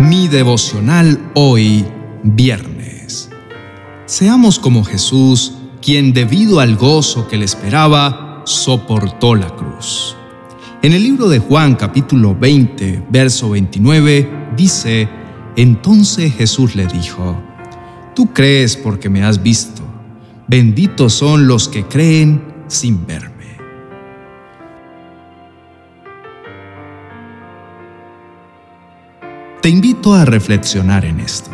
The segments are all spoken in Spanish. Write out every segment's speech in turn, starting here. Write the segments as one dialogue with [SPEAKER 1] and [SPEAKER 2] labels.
[SPEAKER 1] Mi devocional hoy, viernes. Seamos como Jesús, quien debido al gozo que le esperaba, soportó la cruz. En el libro de Juan capítulo 20, verso 29, dice, Entonces Jesús le dijo, Tú crees porque me has visto, benditos son los que creen sin verme. Te invito a reflexionar en esto.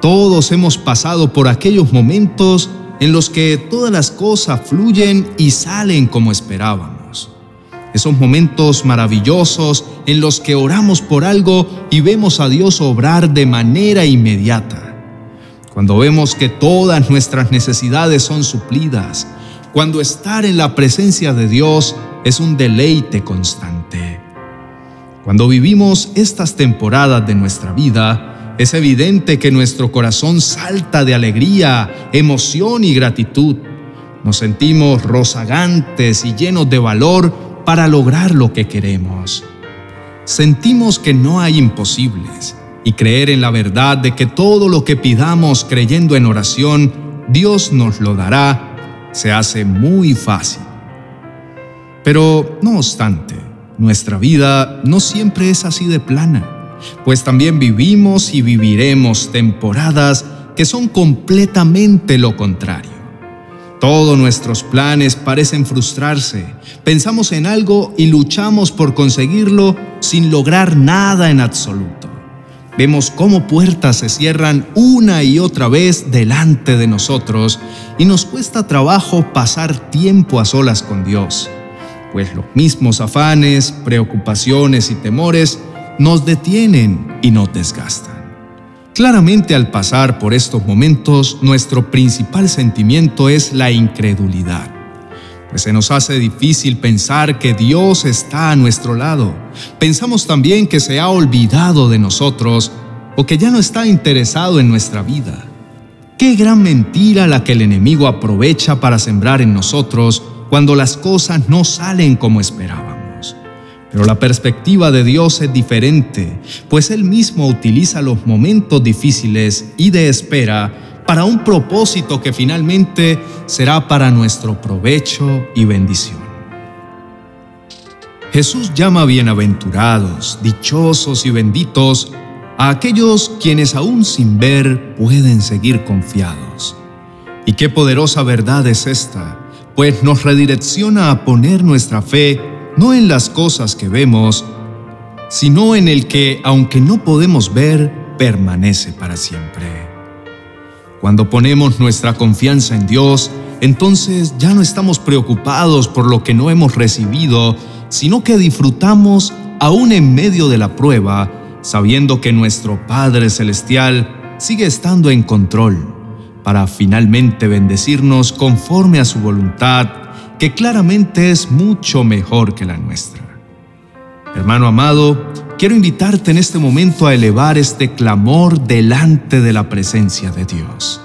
[SPEAKER 1] Todos hemos pasado por aquellos momentos en los que todas las cosas fluyen y salen como esperábamos. Esos momentos maravillosos en los que oramos por algo y vemos a Dios obrar de manera inmediata. Cuando vemos que todas nuestras necesidades son suplidas. Cuando estar en la presencia de Dios es un deleite constante. Cuando vivimos estas temporadas de nuestra vida, es evidente que nuestro corazón salta de alegría, emoción y gratitud. Nos sentimos rozagantes y llenos de valor para lograr lo que queremos. Sentimos que no hay imposibles y creer en la verdad de que todo lo que pidamos creyendo en oración, Dios nos lo dará, se hace muy fácil. Pero, no obstante, nuestra vida no siempre es así de plana, pues también vivimos y viviremos temporadas que son completamente lo contrario. Todos nuestros planes parecen frustrarse. Pensamos en algo y luchamos por conseguirlo sin lograr nada en absoluto. Vemos cómo puertas se cierran una y otra vez delante de nosotros y nos cuesta trabajo pasar tiempo a solas con Dios pues los mismos afanes, preocupaciones y temores nos detienen y nos desgastan. Claramente al pasar por estos momentos, nuestro principal sentimiento es la incredulidad, pues se nos hace difícil pensar que Dios está a nuestro lado. Pensamos también que se ha olvidado de nosotros o que ya no está interesado en nuestra vida. Qué gran mentira la que el enemigo aprovecha para sembrar en nosotros cuando las cosas no salen como esperábamos. Pero la perspectiva de Dios es diferente, pues Él mismo utiliza los momentos difíciles y de espera para un propósito que finalmente será para nuestro provecho y bendición. Jesús llama bienaventurados, dichosos y benditos a aquellos quienes aún sin ver pueden seguir confiados. Y qué poderosa verdad es esta, pues nos redirecciona a poner nuestra fe no en las cosas que vemos, sino en el que, aunque no podemos ver, permanece para siempre. Cuando ponemos nuestra confianza en Dios, entonces ya no estamos preocupados por lo que no hemos recibido, sino que disfrutamos aún en medio de la prueba, sabiendo que nuestro Padre Celestial sigue estando en control para finalmente bendecirnos conforme a su voluntad, que claramente es mucho mejor que la nuestra. Hermano amado, quiero invitarte en este momento a elevar este clamor delante de la presencia de Dios.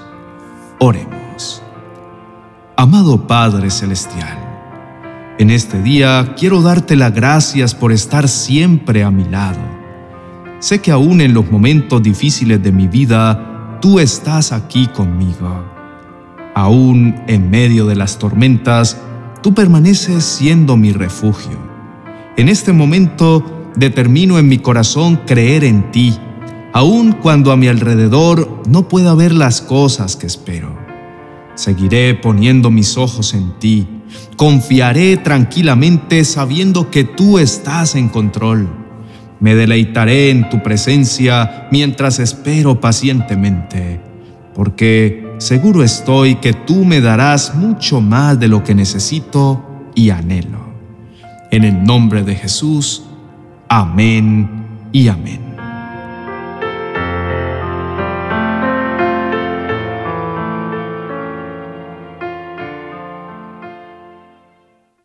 [SPEAKER 1] Oremos. Amado Padre Celestial, en este día quiero darte las gracias por estar siempre a mi lado. Sé que aún en los momentos difíciles de mi vida, tú estás aquí conmigo. Aún en medio de las tormentas, tú permaneces siendo mi refugio. En este momento determino en mi corazón creer en ti, aun cuando a mi alrededor no pueda ver las cosas que espero. Seguiré poniendo mis ojos en ti, confiaré tranquilamente sabiendo que tú estás en control me deleitaré en tu presencia mientras espero pacientemente, porque seguro estoy que tú me darás mucho más de lo que necesito y anhelo. En el nombre de Jesús, amén y amén.